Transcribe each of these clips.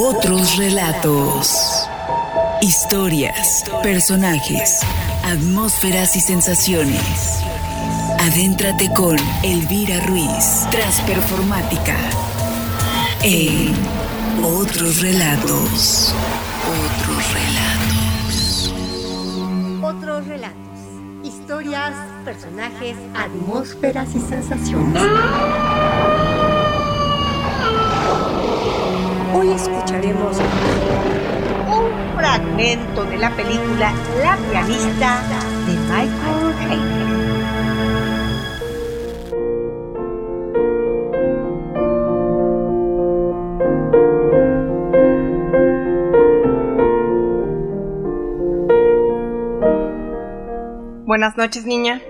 Otros relatos. Historias, personajes, atmósferas y sensaciones. Adéntrate con Elvira Ruiz, Transperformática. En Otros relatos. Otros relatos. Otros relatos. Historias, personajes, atmósferas y sensaciones. Hoy escucharemos un fragmento de la película La pianista de Michael Haydn. Buenas noches, niña.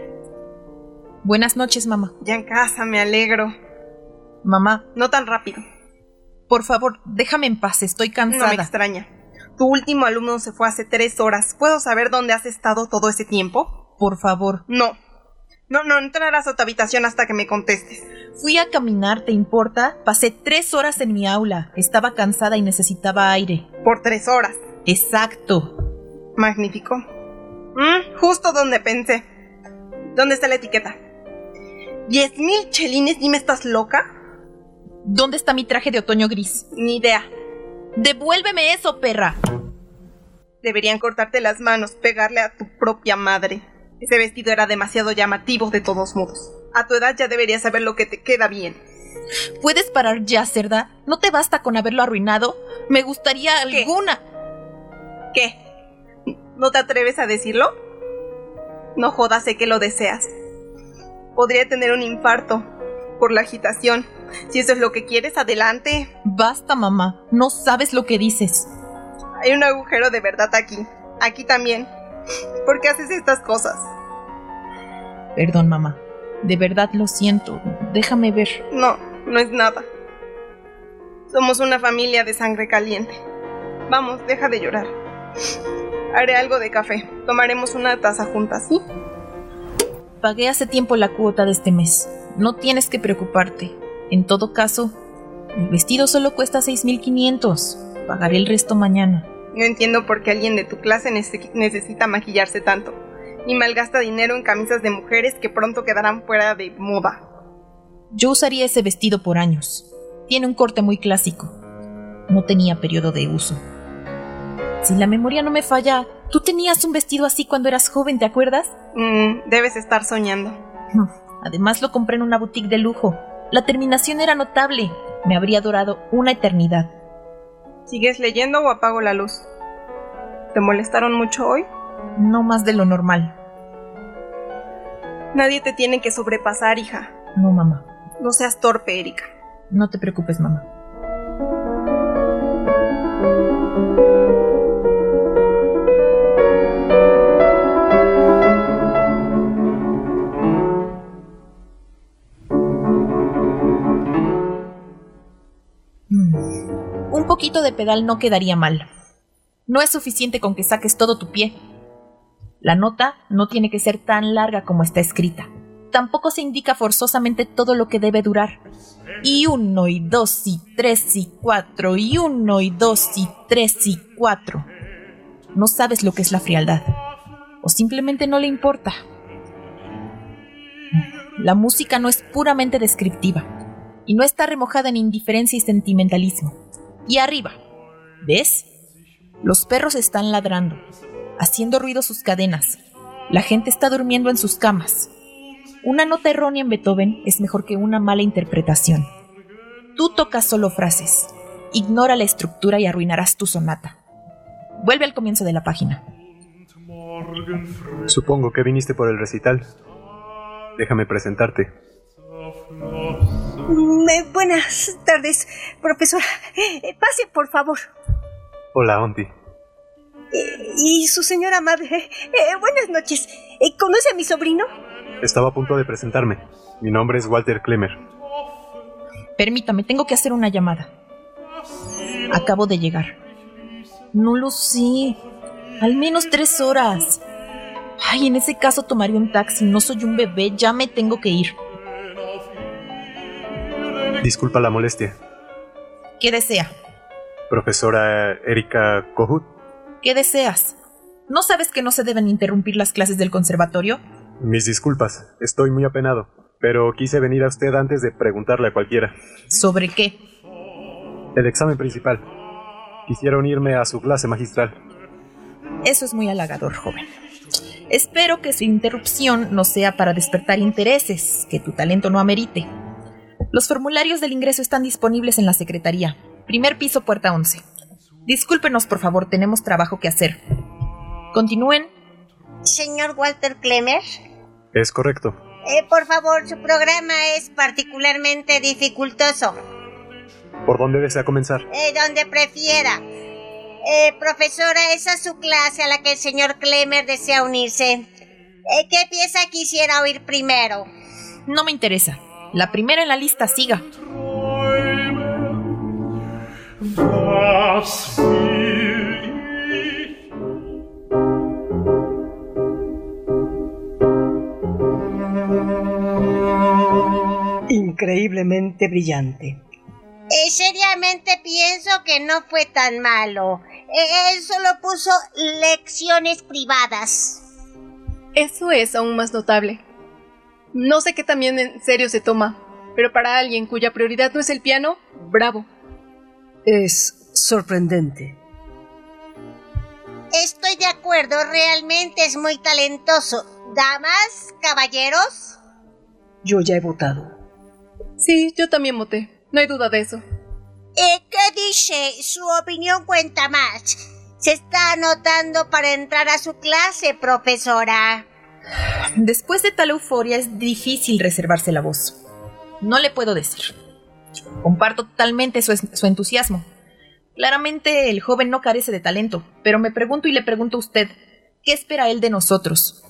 Buenas noches, mamá. Ya en casa, me alegro. Mamá, No tan rápido. Por favor, déjame en paz, estoy No cansada. me extraña. Tu último alumno se fue hace tres horas. ¿Puedo saber dónde has estado todo ese tiempo? Por favor. No. No, no entrarás a tu habitación hasta que me contestes. Fui a caminar, ¿te importa? Pasé tres horas en mi aula. Estaba cansada y necesitaba aire. Por tres horas. Exacto. Magnífico. Mm, justo donde pensé. ¿Dónde está la etiqueta? ¿Diez mil chelines? Dime, ¿estás loca? ¿Dónde está mi traje de otoño gris? Ni idea. Devuélveme eso, perra. Deberían cortarte las manos, pegarle a tu propia madre. Ese vestido era demasiado llamativo de todos modos. A tu edad ya deberías saber lo que te queda bien. ¿Puedes parar ya, cerda? ¿No te basta con haberlo arruinado? Me gustaría ¿Qué? alguna. ¿Qué? ¿No te atreves a decirlo? No jodas, sé que lo deseas. Podría tener un infarto por la agitación. Si eso es lo que quieres, adelante. Basta, mamá. No sabes lo que dices. Hay un agujero de verdad aquí. Aquí también. ¿Por qué haces estas cosas? Perdón, mamá. De verdad lo siento. Déjame ver. No, no es nada. Somos una familia de sangre caliente. Vamos, deja de llorar. Haré algo de café. Tomaremos una taza juntas, ¿sí? Pagué hace tiempo la cuota de este mes. No tienes que preocuparte. En todo caso, el vestido solo cuesta 6.500. Pagaré el resto mañana. No entiendo por qué alguien de tu clase nece- necesita maquillarse tanto. Ni malgasta dinero en camisas de mujeres que pronto quedarán fuera de moda. Yo usaría ese vestido por años. Tiene un corte muy clásico. No tenía periodo de uso. Si la memoria no me falla, tú tenías un vestido así cuando eras joven, ¿te acuerdas? Mm, debes estar soñando. Además lo compré en una boutique de lujo. La terminación era notable. Me habría durado una eternidad. ¿Sigues leyendo o apago la luz? ¿Te molestaron mucho hoy? No más de lo normal. Nadie te tiene que sobrepasar, hija. No, mamá. No seas torpe, Erika. No te preocupes, mamá. De pedal no quedaría mal. No es suficiente con que saques todo tu pie. La nota no tiene que ser tan larga como está escrita. Tampoco se indica forzosamente todo lo que debe durar. Y uno, y dos, y tres, y cuatro, y uno, y dos, y tres, y cuatro. No sabes lo que es la frialdad. O simplemente no le importa. La música no es puramente descriptiva. Y no está remojada en indiferencia y sentimentalismo. Y arriba, ¿ves? Los perros están ladrando, haciendo ruido sus cadenas. La gente está durmiendo en sus camas. Una nota errónea en Beethoven es mejor que una mala interpretación. Tú tocas solo frases. Ignora la estructura y arruinarás tu sonata. Vuelve al comienzo de la página. Supongo que viniste por el recital. Déjame presentarte. Buenas tardes, profesora. Eh, pase, por favor. Hola, Onti. Eh, y su señora madre. Eh, buenas noches. Eh, ¿Conoce a mi sobrino? Estaba a punto de presentarme. Mi nombre es Walter Klemmer. Permítame, tengo que hacer una llamada. Acabo de llegar. No lo sé. Al menos tres horas. Ay, en ese caso tomaré un taxi. No soy un bebé, ya me tengo que ir. Disculpa la molestia. ¿Qué desea? Profesora Erika Kohut. ¿Qué deseas? ¿No sabes que no se deben interrumpir las clases del conservatorio? Mis disculpas, estoy muy apenado, pero quise venir a usted antes de preguntarle a cualquiera. ¿Sobre qué? El examen principal. Quisiera unirme a su clase magistral. Eso es muy halagador, joven. Espero que su interrupción no sea para despertar intereses que tu talento no amerite. Los formularios del ingreso están disponibles en la secretaría. Primer piso, puerta 11. Discúlpenos, por favor, tenemos trabajo que hacer. Continúen. Señor Walter Clemer. Es correcto. Eh, por favor, su programa es particularmente dificultoso. ¿Por dónde desea comenzar? Eh, donde prefiera. Eh, profesora, esa es su clase a la que el señor Clemer desea unirse. Eh, ¿Qué pieza quisiera oír primero? No me interesa. La primera en la lista, siga. Increíblemente brillante. Eh, seriamente pienso que no fue tan malo. Eh, él solo puso lecciones privadas. Eso es aún más notable. No sé qué también en serio se toma, pero para alguien cuya prioridad no es el piano, bravo. Es sorprendente. Estoy de acuerdo, realmente es muy talentoso. Damas, caballeros. Yo ya he votado. Sí, yo también voté. No hay duda de eso. Eh, ¿Qué dice? Su opinión cuenta más. Se está anotando para entrar a su clase, profesora. Después de tal euforia es difícil reservarse la voz. No le puedo decir. Comparto totalmente su, su, entusiasmo. Claramente el joven no carece de talento, pero me pregunto y le pregunto a usted, ¿qué espera él de nosotros?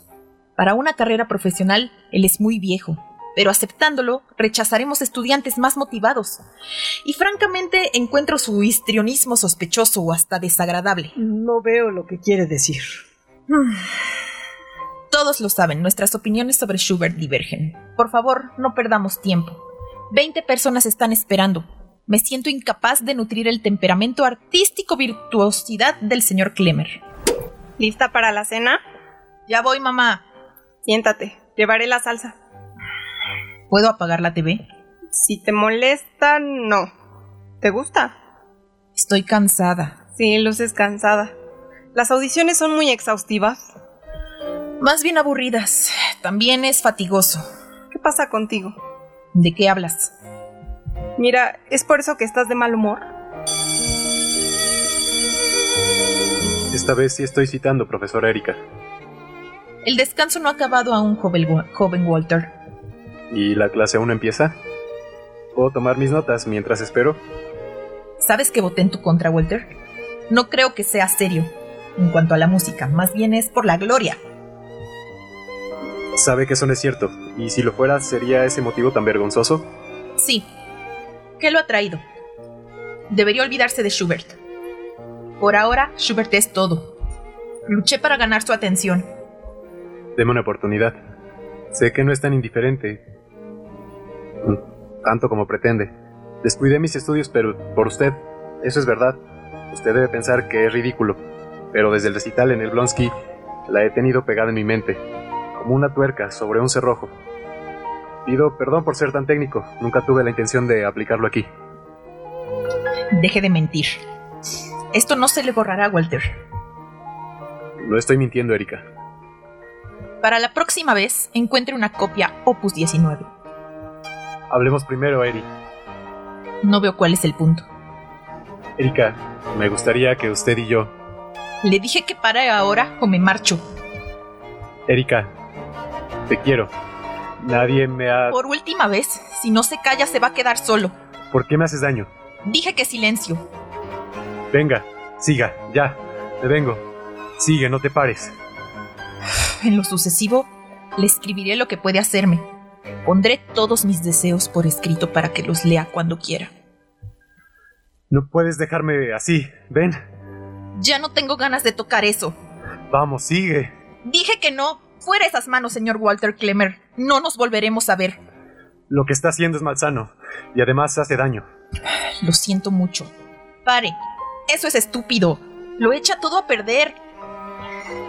Para una carrera profesional, él es muy viejo, pero aceptándolo, rechazaremos estudiantes más motivados. Y francamente encuentro su histrionismo sospechoso o hasta desagradable. No veo lo que quiere decir. Todos lo saben, nuestras opiniones sobre Schubert divergen. Por favor, no perdamos tiempo. Veinte personas están esperando. Me siento incapaz de nutrir el temperamento artístico virtuosidad del señor Klemmer. ¿Lista para la cena? Ya voy, mamá. Siéntate, llevaré la salsa. ¿Puedo apagar la TV? Si te molesta, no. ¿Te gusta? Estoy cansada. Sí, luces cansada. Las audiciones son muy exhaustivas. Más bien aburridas. También es fatigoso. ¿Qué pasa contigo? ¿De qué hablas? Mira, ¿es por eso que estás de mal humor? Esta vez sí estoy citando, profesora Erika. El descanso no ha acabado aún, joven, joven Walter. ¿Y la clase aún empieza? ¿Puedo tomar mis notas mientras espero? ¿Sabes que voté en tu contra, Walter? No creo que sea serio. En cuanto a la música, más bien es por la gloria. Sabe que eso no es cierto. ¿Y si lo fuera, sería ese motivo tan vergonzoso? Sí. ¿Qué lo ha traído? Debería olvidarse de Schubert. Por ahora, Schubert es todo. Luché para ganar su atención. Deme una oportunidad. Sé que no es tan indiferente. Tanto como pretende. Descuidé mis estudios, pero por usted. Eso es verdad. Usted debe pensar que es ridículo. Pero desde el recital en el Blonsky la he tenido pegada en mi mente. Como una tuerca sobre un cerrojo. Pido perdón por ser tan técnico. Nunca tuve la intención de aplicarlo aquí. Deje de mentir. Esto no se le borrará, Walter. No estoy mintiendo, Erika. Para la próxima vez, encuentre una copia Opus 19. Hablemos primero, Eri. No veo cuál es el punto. Erika, me gustaría que usted y yo... Le dije que pare ahora o me marcho. Erika, te quiero. Nadie me ha... Por última vez, si no se calla se va a quedar solo. ¿Por qué me haces daño? Dije que silencio. Venga, siga, ya. Me vengo. Sigue, no te pares. En lo sucesivo, le escribiré lo que puede hacerme. Pondré todos mis deseos por escrito para que los lea cuando quiera. No puedes dejarme así. Ven. Ya no tengo ganas de tocar eso. Vamos, sigue. Dije que no. Fuera esas manos, señor Walter Clemmer. No nos volveremos a ver. Lo que está haciendo es malsano y además hace daño. Lo siento mucho. Pare. Eso es estúpido. Lo echa todo a perder.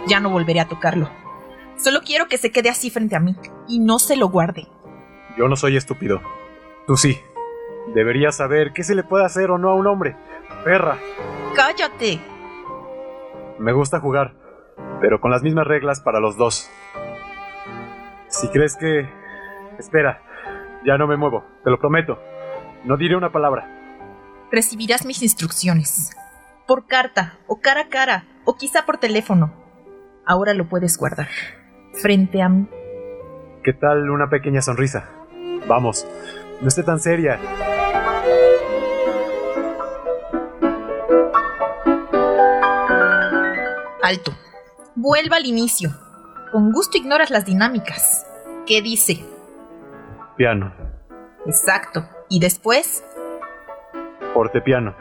Ya no volveré a tocarlo. Solo quiero que se quede así frente a mí y no se lo guarde. Yo no soy estúpido. Tú sí. Deberías saber qué se le puede hacer o no a un hombre. Perra. ¡Cállate! Me gusta jugar, pero con las mismas reglas para los dos. Si crees que... Espera, ya no me muevo, te lo prometo. No diré una palabra. Recibirás mis instrucciones. Por carta, o cara a cara, o quizá por teléfono. Ahora lo puedes guardar. Frente a mí. ¿Qué tal una pequeña sonrisa? Vamos, no esté tan seria. Alto. Vuelva al inicio. Con gusto ignoras las dinámicas. ¿Qué dice? Piano. Exacto. ¿Y después? Fortepiano.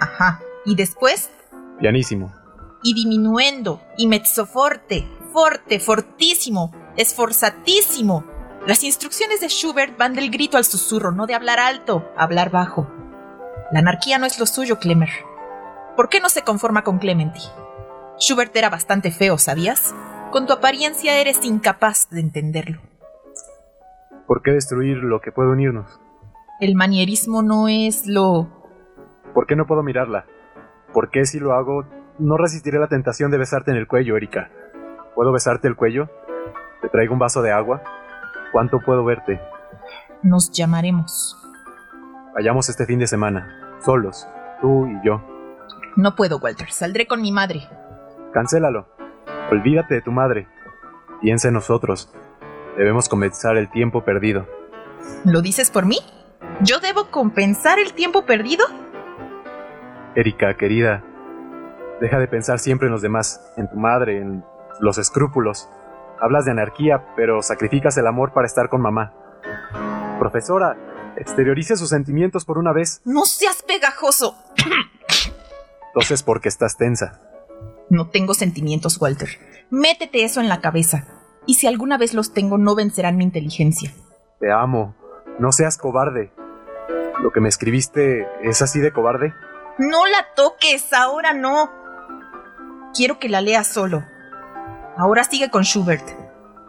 Ajá. ¿Y después? Pianísimo. Y diminuendo. Y mezzoforte. Forte, fortísimo. Esforzatísimo. Las instrucciones de Schubert van del grito al susurro, no de hablar alto, hablar bajo. La anarquía no es lo suyo, Clemer. ¿Por qué no se conforma con Clementi? Schubert era bastante feo, ¿sabías? Con tu apariencia eres incapaz de entenderlo. ¿Por qué destruir lo que puede unirnos? El manierismo no es lo... ¿Por qué no puedo mirarla? ¿Por qué si lo hago no resistiré la tentación de besarte en el cuello, Erika? ¿Puedo besarte el cuello? ¿Te traigo un vaso de agua? ¿Cuánto puedo verte? Nos llamaremos. Vayamos este fin de semana, solos, tú y yo. No puedo, Walter. Saldré con mi madre. Cancélalo. Olvídate de tu madre. Piensa en nosotros. Debemos compensar el tiempo perdido. ¿Lo dices por mí? ¿Yo debo compensar el tiempo perdido? Erika, querida, deja de pensar siempre en los demás, en tu madre, en los escrúpulos. Hablas de anarquía, pero sacrificas el amor para estar con mamá. Profesora, exteriorice sus sentimientos por una vez. No seas pegajoso. Entonces, ¿por qué estás tensa? No tengo sentimientos, Walter. Métete eso en la cabeza. Y si alguna vez los tengo, no vencerán mi inteligencia. Te amo. No seas cobarde. ¿Lo que me escribiste es así de cobarde? No la toques, ahora no. Quiero que la leas solo. Ahora sigue con Schubert.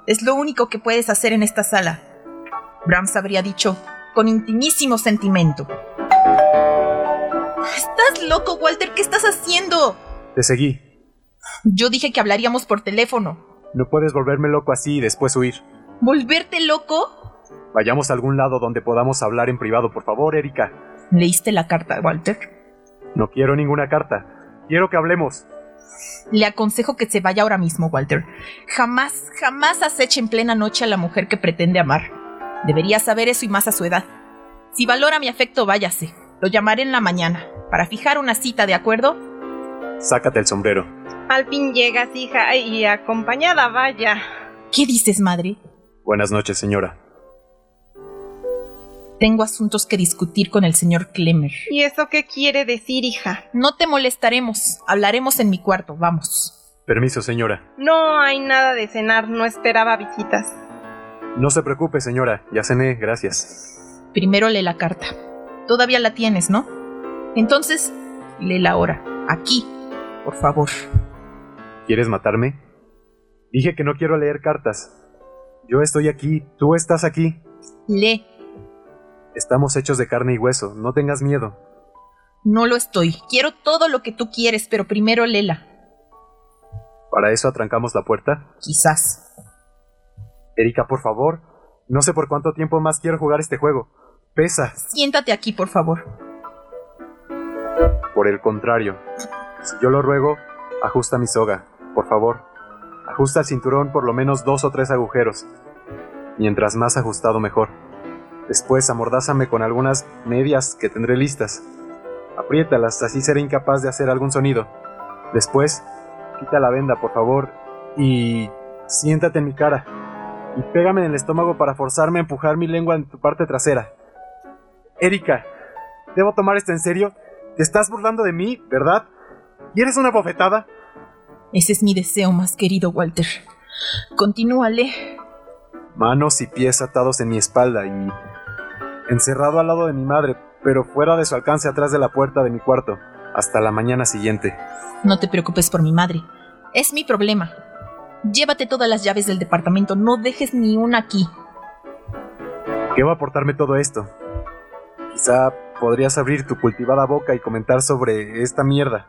Es lo único que puedes hacer en esta sala. Brahms habría dicho, con intimísimo sentimiento. ¿Estás loco, Walter? ¿Qué estás haciendo? Te seguí. Yo dije que hablaríamos por teléfono. No puedes volverme loco así y después huir. ¿Volverte loco? Vayamos a algún lado donde podamos hablar en privado, por favor, Erika. ¿Leíste la carta, Walter? No quiero ninguna carta. Quiero que hablemos. Le aconsejo que se vaya ahora mismo, Walter. Jamás, jamás aceche en plena noche a la mujer que pretende amar. Debería saber eso y más a su edad. Si valora mi afecto, váyase. Lo llamaré en la mañana, para fijar una cita, ¿de acuerdo? Sácate el sombrero. Al fin llegas, hija, y acompañada, vaya. ¿Qué dices, madre? Buenas noches, señora. Tengo asuntos que discutir con el señor Clemer. ¿Y eso qué quiere decir, hija? No te molestaremos. Hablaremos en mi cuarto, vamos. Permiso, señora. No hay nada de cenar, no esperaba visitas. No se preocupe, señora. Ya cené, gracias. Primero lee la carta. Todavía la tienes, ¿no? Entonces, léela ahora. Aquí, por favor. ¿Quieres matarme? Dije que no quiero leer cartas. Yo estoy aquí, tú estás aquí. Lee. Estamos hechos de carne y hueso, no tengas miedo. No lo estoy. Quiero todo lo que tú quieres, pero primero léela. ¿Para eso atrancamos la puerta? Quizás. Erika, por favor. No sé por cuánto tiempo más quiero jugar este juego. Pesa. Siéntate aquí, por favor. Por el contrario, si yo lo ruego, ajusta mi soga, por favor. Ajusta el cinturón por lo menos dos o tres agujeros. Mientras más ajustado, mejor. Después amordázame con algunas medias que tendré listas. Apriétalas, así seré incapaz de hacer algún sonido. Después, quita la venda, por favor, y siéntate en mi cara. Y pégame en el estómago para forzarme a empujar mi lengua en tu parte trasera. Erika, ¿debo tomar esto en serio? ¿Te estás burlando de mí, verdad? ¿Quieres una bofetada? Ese es mi deseo más querido, Walter. Continúale. Manos y pies atados en mi espalda y encerrado al lado de mi madre, pero fuera de su alcance atrás de la puerta de mi cuarto, Hasta la mañana siguiente. No te preocupes por mi madre. Es mi problema. Llévate todas las llaves del departamento, no dejes ni una aquí. ¿Qué va a aportarme todo esto? Quizá podrías abrir tu cultivada boca y comentar sobre esta mierda.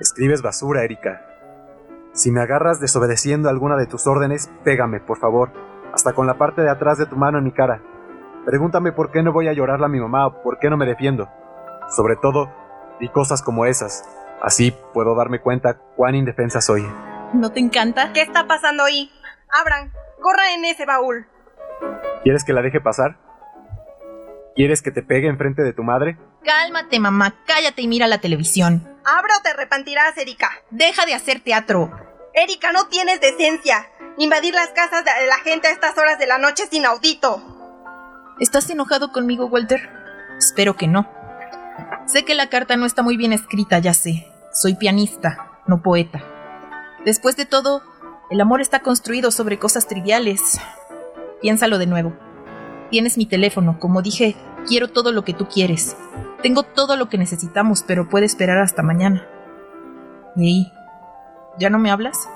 Escribes basura, Erika. Si me agarras desobedeciendo alguna de tus órdenes, pégame, por favor, hasta con la parte de atrás de tu mano en mi cara. Pregúntame por qué no voy a llorarle a mi mamá o por qué no me defiendo. Sobre todo, di cosas como esas. Así puedo darme cuenta cuán indefensa soy. ¿No te encanta? ¿Qué está pasando ahí? Abran, corra en ese baúl. ¿Quieres que la deje pasar? ¿Quieres que te pegue enfrente de tu madre? Cálmate, mamá, cállate y mira la televisión. Abra o te arrepentirás, Erika. Deja de hacer teatro. Erika, no tienes decencia. Invadir las casas de la gente a estas horas de la noche es inaudito. ¿Estás enojado conmigo, Walter? Espero que no. Sé que la carta no está muy bien escrita, ya sé. Soy pianista, no poeta. Después de todo, el amor está construido sobre cosas triviales. Piénsalo de nuevo. Tienes mi teléfono, como dije, quiero todo lo que tú quieres. Tengo todo lo que necesitamos, pero puede esperar hasta mañana. ¿Y ¿Ya no me hablas?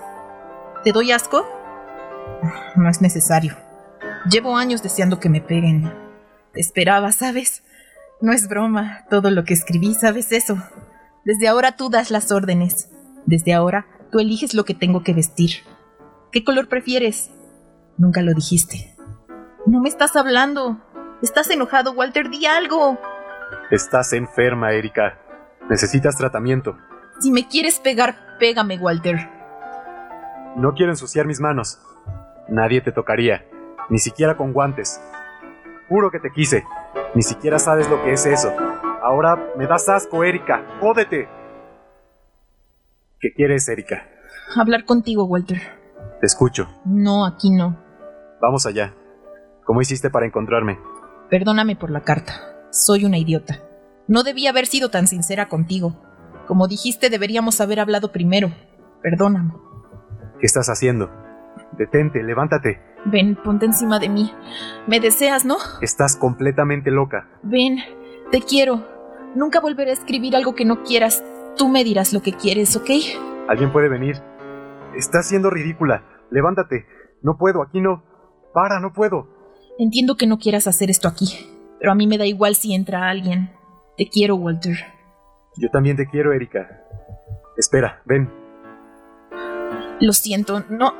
¿Te doy asco? No es necesario. Llevo años deseando que me peguen. Te esperaba, ¿sabes? No es broma. Todo lo que escribí, ¿sabes eso? Desde ahora tú das las órdenes. Desde ahora tú eliges lo que tengo que vestir. ¿Qué color prefieres? Nunca lo dijiste. No me estás hablando. Estás enojado, Walter. Di algo. Estás enferma, Erika. Necesitas tratamiento. Si me quieres pegar, pégame, Walter. No quiero ensuciar mis manos. Nadie te tocaría, ni siquiera con guantes. Juro que te quise. Ni siquiera sabes lo que es eso. Ahora me das asco, Erika. ¡Jódete! ¿Qué quieres, Erika? Hablar contigo, Walter. Te escucho. No, aquí no. Vamos allá. ¿Cómo hiciste para encontrarme? Perdóname por la carta. Soy una idiota. No debía haber sido tan sincera contigo. Como dijiste, deberíamos haber hablado primero. Perdóname. ¿Qué estás haciendo? Detente, levántate. Ven, ponte encima de mí. Me deseas, ¿no? Estás completamente loca. Ven, te quiero. Nunca volveré a escribir algo que no quieras. Tú me dirás lo que quieres, ¿ok? Alguien puede venir. Estás siendo ridícula. Levántate. No puedo, aquí no. Para, no puedo. Entiendo que no quieras hacer esto aquí, pero a mí me da igual si entra alguien. Te quiero, Walter. Yo también te quiero, Erika. Espera, ven. Lo siento, no.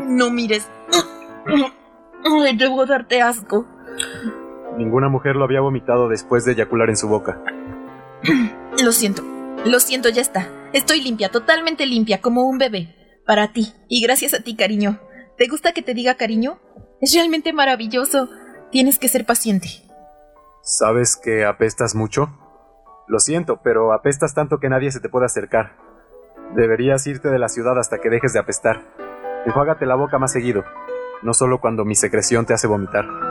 No mires. Debo darte asco. Ninguna mujer lo había vomitado después de eyacular en su boca. Lo siento. Lo siento, ya está. Estoy limpia, totalmente limpia, como un bebé. Para ti. Y gracias a ti, cariño. ¿Te gusta que te diga cariño? Es realmente maravilloso. Tienes que ser paciente. ¿Sabes que apestas mucho? Lo siento, pero apestas tanto que nadie se te puede acercar. Deberías irte de la ciudad hasta que dejes de apestar. Enjuágate la boca más seguido, no solo cuando mi secreción te hace vomitar.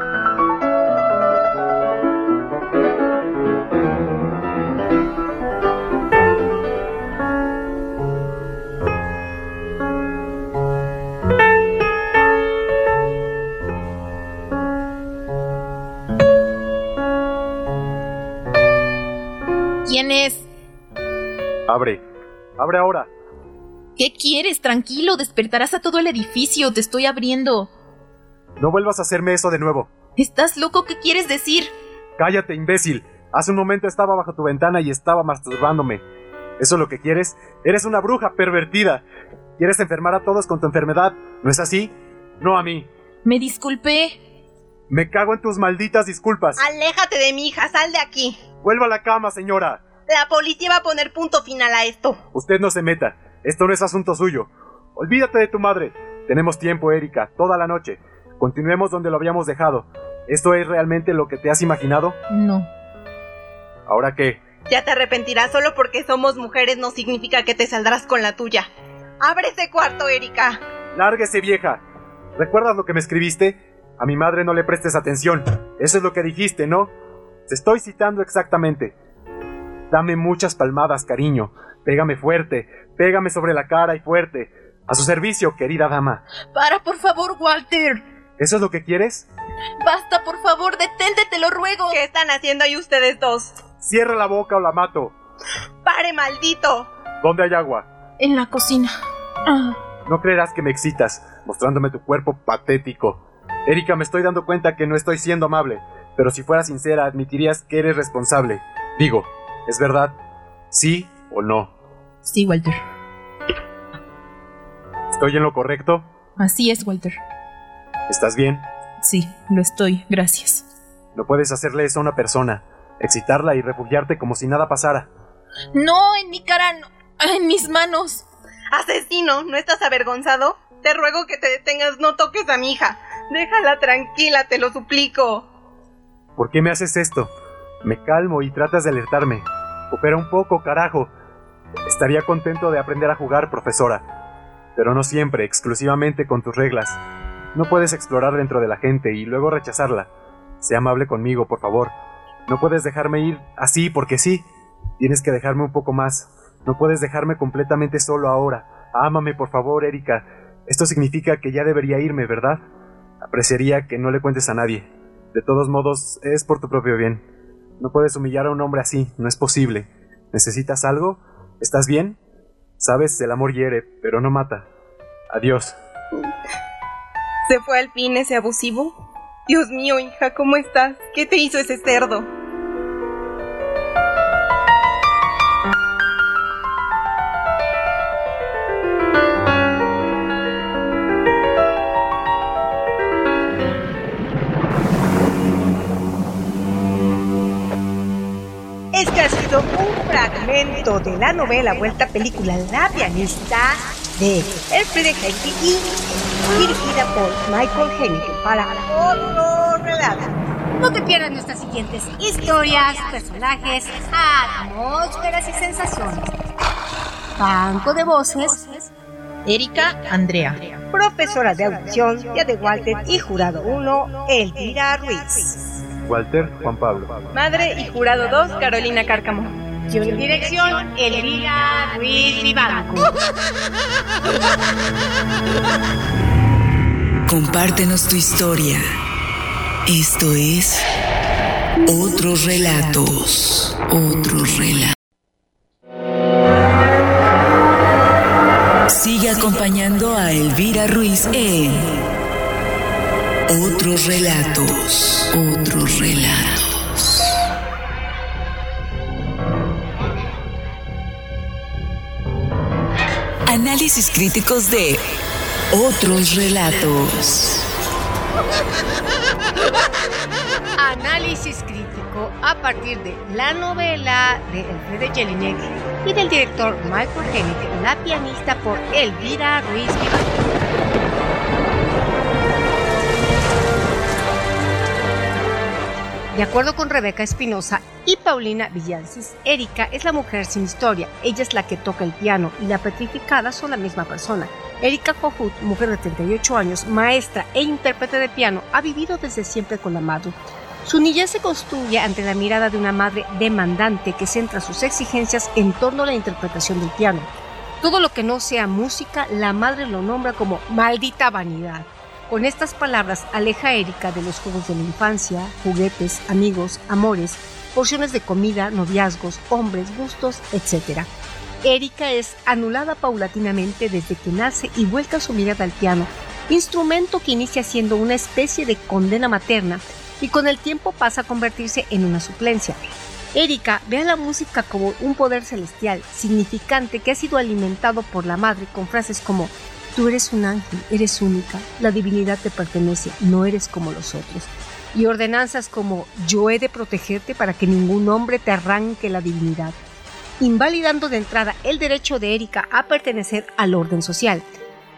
Abre. Abre ahora. ¿Qué quieres? Tranquilo, despertarás a todo el edificio. Te estoy abriendo. No vuelvas a hacerme eso de nuevo. ¿Estás loco? ¿Qué quieres decir? Cállate, imbécil. Hace un momento estaba bajo tu ventana y estaba masturbándome. ¿Eso es lo que quieres? Eres una bruja pervertida. ¿Quieres enfermar a todos con tu enfermedad? ¿No es así? No a mí. Me disculpé. Me cago en tus malditas disculpas. Aléjate de mi hija, sal de aquí. Vuelva a la cama, señora. La policía va a poner punto final a esto. Usted no se meta. Esto no es asunto suyo. Olvídate de tu madre. Tenemos tiempo, Erika, toda la noche. Continuemos donde lo habíamos dejado. ¿Esto es realmente lo que te has imaginado? No. ¿Ahora qué? Ya te arrepentirás solo porque somos mujeres no significa que te saldrás con la tuya. Abre ese cuarto, Erika. Lárguese, vieja. ¿Recuerdas lo que me escribiste? A mi madre no le prestes atención. Eso es lo que dijiste, ¿no? Te estoy citando exactamente. Dame muchas palmadas, cariño. Pégame fuerte. Pégame sobre la cara y fuerte. A su servicio, querida dama. Para, por favor, Walter. ¿Eso es lo que quieres? Basta, por favor, detente, te lo ruego. ¿Qué están haciendo ahí ustedes dos? Cierra la boca o la mato. Pare, maldito! ¿Dónde hay agua? En la cocina. Ah, No creerás que me excitas, mostrándome tu cuerpo patético. Erika, me estoy dando cuenta que no estoy siendo amable, pero si fuera sincera, admitirías que eres responsable. Digo, ¿es verdad? ¿Sí o no? sí, Walter. ¿Estoy en lo correcto? Así es, Walter. ¿Estás bien? Sí, lo estoy. Gracias. No puedes hacerle eso a una persona, excitarla y refugiarte como si nada pasara. No, en mi cara, no. En mis manos. ¡Asesino! ¿No estás avergonzado? Te ruego que te detengas, no toques a mi hija. Déjala tranquila, te lo suplico. ¿Por qué me haces esto? Me calmo y tratas de alertarme. Coopera un poco, carajo. Estaría contento de aprender a jugar, profesora. Pero no siempre, exclusivamente con tus reglas. No puedes explorar dentro de la gente y luego rechazarla. Sea amable conmigo, por favor. No puedes dejarme ir así porque sí. Tienes que dejarme un poco más. No puedes dejarme completamente solo ahora. Ámame, por favor, Erika. Esto significa que ya debería irme, ¿verdad? Apreciaría que no le cuentes a nadie. De todos modos, es por tu propio bien. No puedes humillar a un hombre así, no es posible. ¿Necesitas algo? ¿Estás bien? Sabes, el amor hiere, pero no mata. Adiós. ¿Se fue al fin ese abusivo? Dios mío, hija, ¿cómo estás? ¿Qué te hizo ese cerdo? Un fragmento de la novela vuelta película La pianista de Henke y dirigida por Michael Haneke para otro relato. No te pierdas nuestras siguientes historias, personajes, atmósferas y sensaciones. Banco de voces, Erika Andrea. profesora de audición, ya de Walter y jurado 1, Elvira Ruiz. Walter, Juan Pablo. Madre y jurado 2, Carolina Cárcamo. Dirección, Elvira Ruiz Vivanco. Compártenos tu historia. Esto es Otros Relatos. Otros Relatos. Sigue acompañando a Elvira Ruiz en Otros Relatos. Otros Relatos. Análisis críticos de Otros Relatos. Análisis crítico a partir de la novela de Alfredo Jelinek y del director Michael Haneke, La pianista por Elvira Ruiz Vivanco. De acuerdo con Rebeca Espinosa y Paulina Villancis, Erika es la mujer sin historia. Ella es la que toca el piano y la petrificada son la misma persona. Erika Kohut, mujer de 38 años, maestra e intérprete de piano, ha vivido desde siempre con la madre. Su niñez se construye ante la mirada de una madre demandante que centra sus exigencias en torno a la interpretación del piano. Todo lo que no sea música, la madre lo nombra como maldita vanidad. Con estas palabras aleja a Erika de los juegos de la infancia, juguetes, amigos, amores, porciones de comida, noviazgos, hombres, gustos, etc. Erika es anulada paulatinamente desde que nace y vuelca su mirada al piano, instrumento que inicia siendo una especie de condena materna y con el tiempo pasa a convertirse en una suplencia. Erika ve a la música como un poder celestial, significante que ha sido alimentado por la madre con frases como Tú eres un ángel, eres única, la divinidad te pertenece, no eres como los otros. Y ordenanzas como yo he de protegerte para que ningún hombre te arranque la divinidad, invalidando de entrada el derecho de Erika a pertenecer al orden social.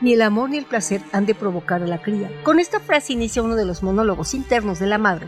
Ni el amor ni el placer han de provocar a la cría. Con esta frase inicia uno de los monólogos internos de la madre.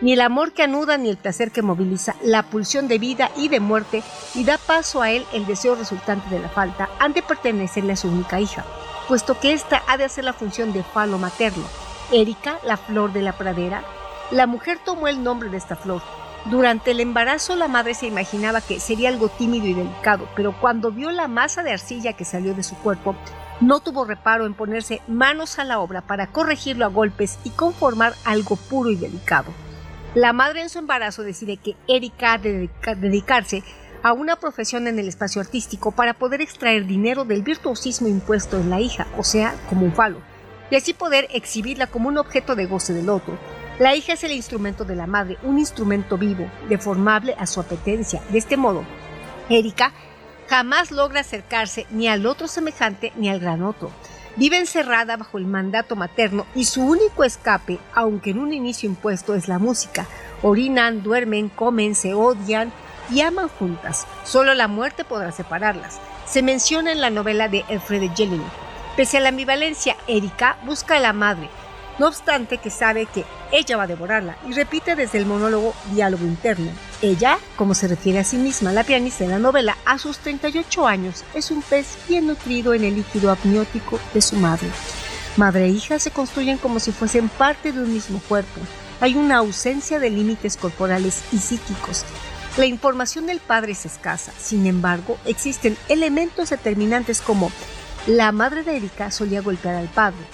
Ni el amor que anuda ni el placer que moviliza la pulsión de vida y de muerte y da paso a él el deseo resultante de la falta han de pertenecerle a su única hija, puesto que ésta ha de hacer la función de falo materno. Erika, la flor de la pradera, la mujer tomó el nombre de esta flor. Durante el embarazo la madre se imaginaba que sería algo tímido y delicado, pero cuando vio la masa de arcilla que salió de su cuerpo, no tuvo reparo en ponerse manos a la obra para corregirlo a golpes y conformar algo puro y delicado. La madre en su embarazo decide que Erika ha de dedica- dedicarse a una profesión en el espacio artístico para poder extraer dinero del virtuosismo impuesto en la hija, o sea, como un falo, y así poder exhibirla como un objeto de goce del otro. La hija es el instrumento de la madre, un instrumento vivo, deformable a su apetencia. De este modo, Erika jamás logra acercarse ni al otro semejante ni al gran otro. Vive encerrada bajo el mandato materno y su único escape, aunque en un inicio impuesto, es la música. Orinan, duermen, comen, se odian y aman juntas. Solo la muerte podrá separarlas. Se menciona en la novela de Alfred Jelinek. Pese a la ambivalencia, Erika busca a la madre, no obstante que sabe que ella va a devorarla y repite desde el monólogo diálogo interno. Ella, como se refiere a sí misma la pianista de la novela, a sus 38 años es un pez bien nutrido en el líquido amniótico de su madre. Madre e hija se construyen como si fuesen parte de un mismo cuerpo. Hay una ausencia de límites corporales y psíquicos. La información del padre es escasa, sin embargo, existen elementos determinantes como la madre de Erika solía golpear al padre,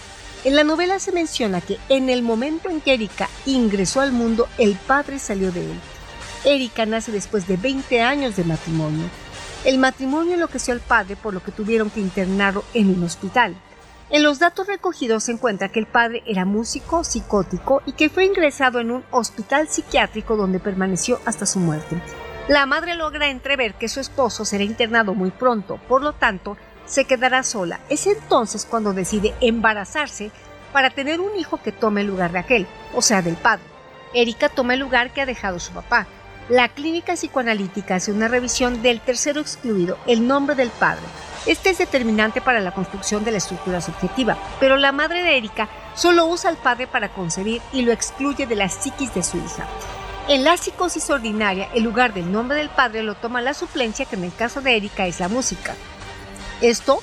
en la novela se menciona que en el momento en que Erika ingresó al mundo, el padre salió de él. Erika nace después de 20 años de matrimonio. El matrimonio enloqueció al padre por lo que tuvieron que internarlo en un hospital. En los datos recogidos se encuentra que el padre era músico, psicótico y que fue ingresado en un hospital psiquiátrico donde permaneció hasta su muerte. La madre logra entrever que su esposo será internado muy pronto, por lo tanto, se quedará sola. Es entonces cuando decide embarazarse para tener un hijo que tome el lugar de aquel, o sea, del padre. Erika toma el lugar que ha dejado su papá. La clínica psicoanalítica hace una revisión del tercero excluido, el nombre del padre. Este es determinante para la construcción de la estructura subjetiva, pero la madre de Erika solo usa al padre para concebir y lo excluye de la psiquis de su hija. En la psicosis ordinaria, el lugar del nombre del padre lo toma la suplencia, que en el caso de Erika es la música. Esto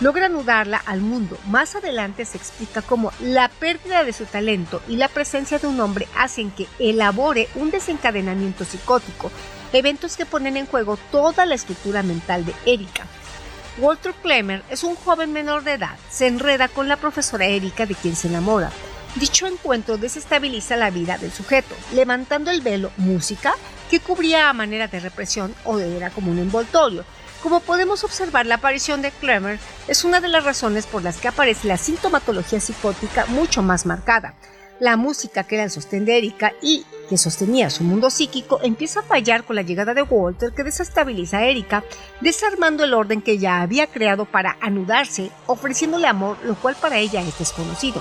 logra anudarla al mundo. Más adelante se explica cómo la pérdida de su talento y la presencia de un hombre hacen que elabore un desencadenamiento psicótico, eventos que ponen en juego toda la estructura mental de Erika. Walter Klemmer es un joven menor de edad, se enreda con la profesora Erika de quien se enamora. Dicho encuentro desestabiliza la vida del sujeto, levantando el velo música que cubría a manera de represión o era como un envoltorio, como podemos observar, la aparición de Klemmer es una de las razones por las que aparece la sintomatología psicótica mucho más marcada. La música que era el sostén de Erika y que sostenía su mundo psíquico empieza a fallar con la llegada de Walter que desestabiliza a Erika, desarmando el orden que ya había creado para anudarse, ofreciéndole amor, lo cual para ella es desconocido.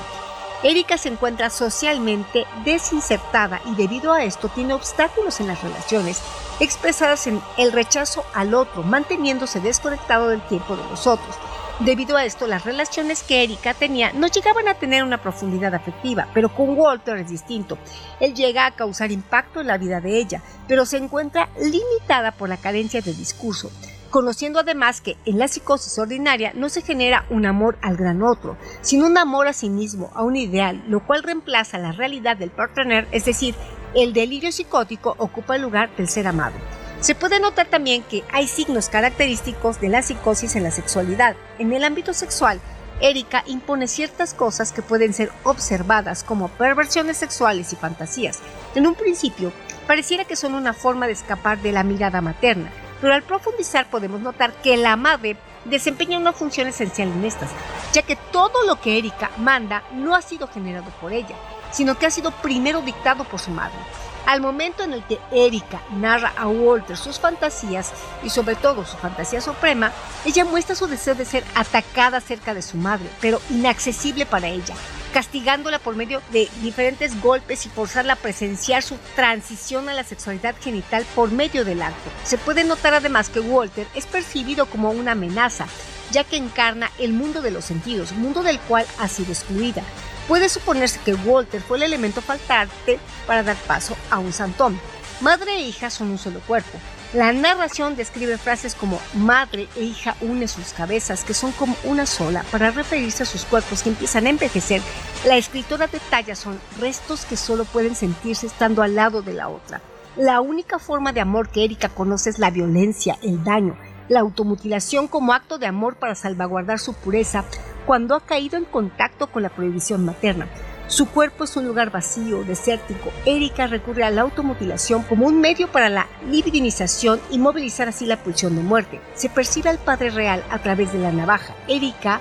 Erika se encuentra socialmente desinsertada y debido a esto tiene obstáculos en las relaciones expresadas en el rechazo al otro, manteniéndose desconectado del tiempo de los otros. Debido a esto, las relaciones que Erika tenía no llegaban a tener una profundidad afectiva, pero con Walter es distinto. Él llega a causar impacto en la vida de ella, pero se encuentra limitada por la carencia de discurso conociendo además que en la psicosis ordinaria no se genera un amor al gran otro, sino un amor a sí mismo, a un ideal, lo cual reemplaza la realidad del partner, es decir, el delirio psicótico ocupa el lugar del ser amado. Se puede notar también que hay signos característicos de la psicosis en la sexualidad. En el ámbito sexual, Erika impone ciertas cosas que pueden ser observadas como perversiones sexuales y fantasías. En un principio, pareciera que son una forma de escapar de la mirada materna, pero al profundizar podemos notar que la madre desempeña una función esencial en estas, ya que todo lo que Erika manda no ha sido generado por ella, sino que ha sido primero dictado por su madre. Al momento en el que Erika narra a Walter sus fantasías y sobre todo su fantasía suprema, ella muestra su deseo de ser atacada cerca de su madre, pero inaccesible para ella, castigándola por medio de diferentes golpes y forzarla a presenciar su transición a la sexualidad genital por medio del acto. Se puede notar además que Walter es percibido como una amenaza, ya que encarna el mundo de los sentidos, mundo del cual ha sido excluida. Puede suponerse que Walter fue el elemento faltante para dar paso a un santón. Madre e hija son un solo cuerpo. La narración describe frases como madre e hija une sus cabezas, que son como una sola, para referirse a sus cuerpos que empiezan a envejecer. La escritora detalla son restos que solo pueden sentirse estando al lado de la otra. La única forma de amor que Erika conoce es la violencia, el daño, la automutilación como acto de amor para salvaguardar su pureza cuando ha caído en contacto con la prohibición materna. Su cuerpo es un lugar vacío, desértico. Erika recurre a la automutilación como un medio para la libidinización y movilizar así la pulsión de muerte. Se percibe al padre real a través de la navaja. Erika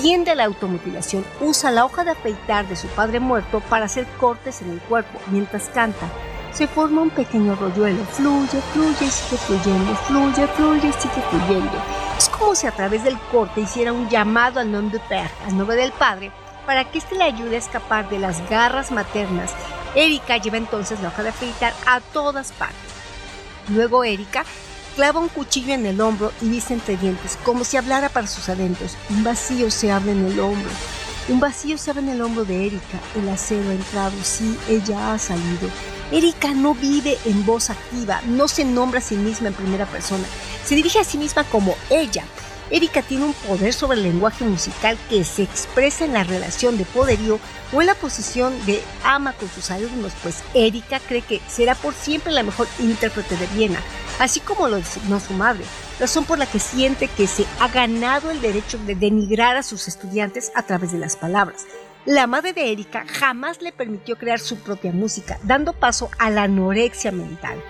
tiende a la automutilación, usa la hoja de afeitar de su padre muerto para hacer cortes en el cuerpo mientras canta. Se forma un pequeño rolluelo, fluye, fluye sigue fluyendo, fluye, fluye sigue fluyendo. Es como si a través del corte hiciera un llamado al nombre de père, al nombre del padre, para que éste le ayude a escapar de las garras maternas. Erika lleva entonces la hoja de afeitar a todas partes. Luego Erika clava un cuchillo en el hombro y dice entre dientes, como si hablara para sus adentros. Un vacío se abre en el hombro. Un vacío se abre en el hombro de Erika. El acero ha entrado, sí, ella ha salido. Erika no vive en voz activa, no se nombra a sí misma en primera persona, se dirige a sí misma como ella. Erika tiene un poder sobre el lenguaje musical que se expresa en la relación de poderío o en la posición de ama con sus alumnos, pues Erika cree que será por siempre la mejor intérprete de Viena, así como lo designó su madre, razón por la que siente que se ha ganado el derecho de denigrar a sus estudiantes a través de las palabras. La madre de Erika jamás le permitió crear su propia música, dando paso a la anorexia mental.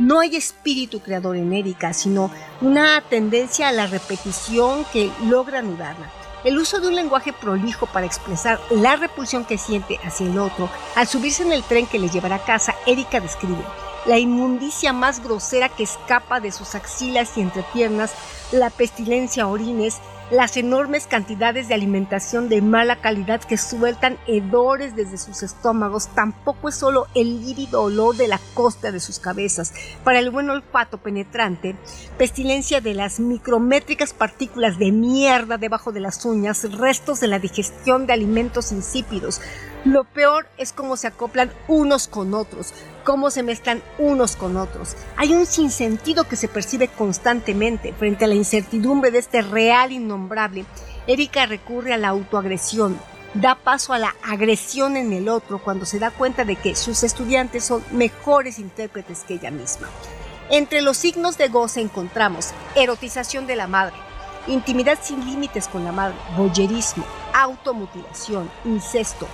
No hay espíritu creador en Erika, sino una tendencia a la repetición que logra anudarla. El uso de un lenguaje prolijo para expresar la repulsión que siente hacia el otro, al subirse en el tren que le llevará a casa, Erika describe la inmundicia más grosera que escapa de sus axilas y entrepiernas, la pestilencia orines, las enormes cantidades de alimentación de mala calidad que sueltan hedores desde sus estómagos tampoco es solo el lívido olor de la costa de sus cabezas. Para el buen olfato penetrante, pestilencia de las micrométricas partículas de mierda debajo de las uñas, restos de la digestión de alimentos insípidos. Lo peor es cómo se acoplan unos con otros, cómo se mezclan unos con otros. Hay un sinsentido que se percibe constantemente frente a la incertidumbre de este real innombrable. Erika recurre a la autoagresión, da paso a la agresión en el otro cuando se da cuenta de que sus estudiantes son mejores intérpretes que ella misma. Entre los signos de goce encontramos erotización de la madre, intimidad sin límites con la madre, boyerismo, automutilación, incesto,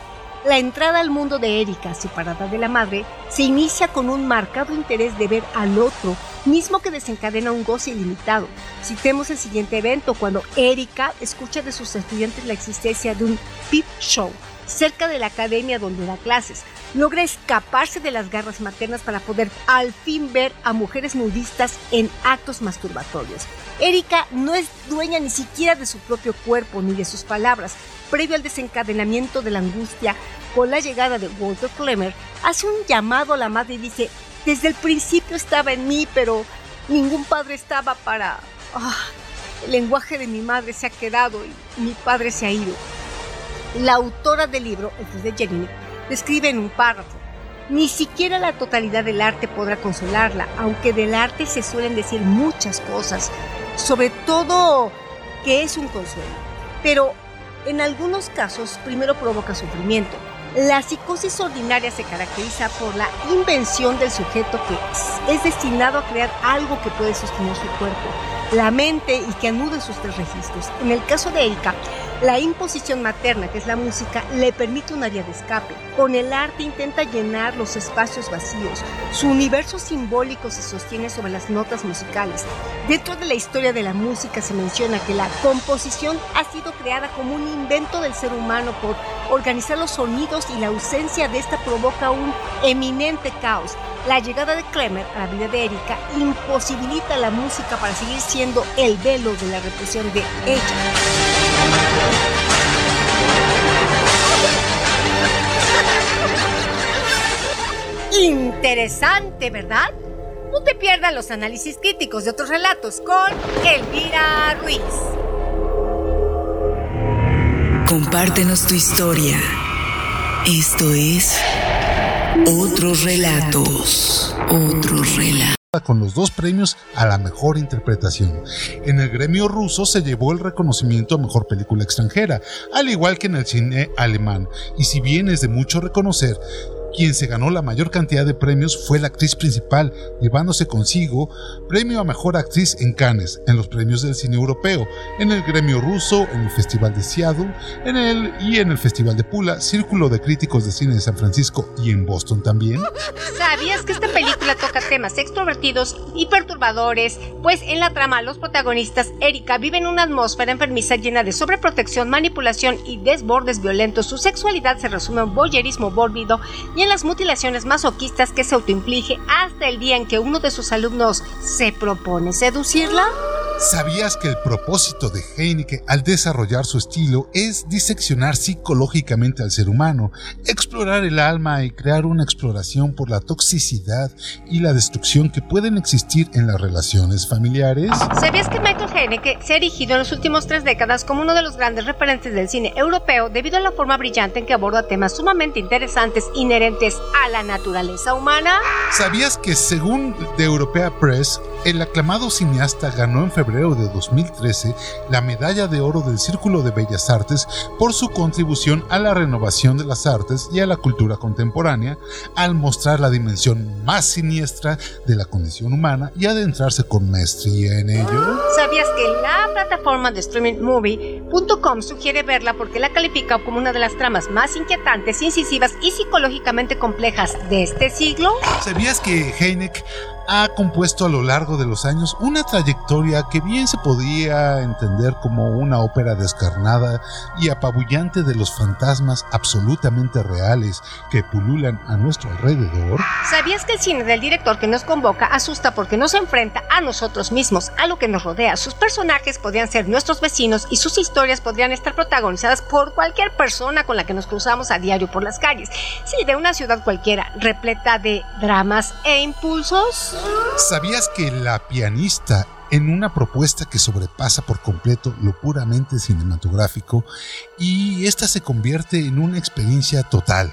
la entrada al mundo de Erika, separada de la madre, se inicia con un marcado interés de ver al otro, mismo que desencadena un goce ilimitado. Citemos el siguiente evento cuando Erika escucha de sus estudiantes la existencia de un peep show cerca de la academia donde da clases. Logra escaparse de las garras maternas para poder al fin ver a mujeres nudistas en actos masturbatorios. Erika no es dueña ni siquiera de su propio cuerpo ni de sus palabras. Previo al desencadenamiento de la angustia con la llegada de Walter Klemmer, hace un llamado a la madre y dice, desde el principio estaba en mí, pero ningún padre estaba para... Ah, el lenguaje de mi madre se ha quedado y mi padre se ha ido. La autora del libro, el de Jenny, describe en un párrafo, ni siquiera la totalidad del arte podrá consolarla, aunque del arte se suelen decir muchas cosas, sobre todo que es un consuelo. Pero en algunos casos primero provoca sufrimiento. La psicosis ordinaria se caracteriza por la invención del sujeto que es destinado a crear algo que puede sostener su cuerpo, la mente y que anude sus tres registros. En el caso de Erika, la imposición materna, que es la música, le permite un área de escape. Con el arte intenta llenar los espacios vacíos. Su universo simbólico se sostiene sobre las notas musicales. Dentro de la historia de la música se menciona que la composición ha sido creada como un invento del ser humano por organizar los sonidos y la ausencia de esta provoca un eminente caos. La llegada de Kremer a la vida de Erika imposibilita la música para seguir siendo el velo de la represión de ella. Interesante, ¿verdad? No te pierdas los análisis críticos de otros relatos con Elvira Ruiz. Compártenos tu historia. Esto es Otros Relatos. Otros Relatos con los dos premios a la mejor interpretación. En el gremio ruso se llevó el reconocimiento a mejor película extranjera, al igual que en el cine alemán, y si bien es de mucho reconocer, Quien se ganó la mayor cantidad de premios fue la actriz principal, llevándose consigo premio a mejor actriz en Cannes, en los premios del cine europeo, en el gremio ruso, en el Festival de Seattle, en el y en el Festival de Pula, Círculo de Críticos de Cine de San Francisco y en Boston también. ¿Sabías que esta película toca temas extrovertidos y perturbadores? Pues en la trama los protagonistas Erika viven una atmósfera enfermiza llena de sobreprotección, manipulación y desbordes violentos. Su sexualidad se resume en voyerismo bórbido y en las mutilaciones masoquistas que se autoinflige hasta el día en que uno de sus alumnos se propone seducirla. ¿Sabías que el propósito de Heineke al desarrollar su estilo es diseccionar psicológicamente al ser humano, explorar el alma y crear una exploración por la toxicidad y la destrucción que pueden existir en las relaciones familiares? ¿Sabías que Michael Haneke se ha erigido en las últimas tres décadas como uno de los grandes referentes del cine europeo debido a la forma brillante en que aborda temas sumamente interesantes inherentes a la naturaleza humana? ¿Sabías que según The Europea Press, el aclamado cineasta ganó en febrero de 2013 la medalla de oro del Círculo de Bellas Artes por su contribución a la renovación de las artes y a la cultura contemporánea al mostrar la dimensión más siniestra de la condición humana y adentrarse con maestría en ello? ¿Sabías que la plataforma de streaming movie.com sugiere verla porque la califica como una de las tramas más inquietantes, incisivas y psicológicamente complejas de este siglo? ¿Sabías que Heineck ha compuesto a lo largo de los años una trayectoria que bien se podía entender como una ópera descarnada y apabullante de los fantasmas absolutamente reales que pululan a nuestro alrededor. ¿Sabías que el cine del director que nos convoca asusta porque nos enfrenta a nosotros mismos, a lo que nos rodea? Sus personajes podrían ser nuestros vecinos y sus historias podrían estar protagonizadas por cualquier persona con la que nos cruzamos a diario por las calles. Sí, de una ciudad cualquiera, repleta de dramas e impulsos. ¿Sabías que la pianista en una propuesta que sobrepasa por completo lo puramente cinematográfico y esta se convierte en una experiencia total?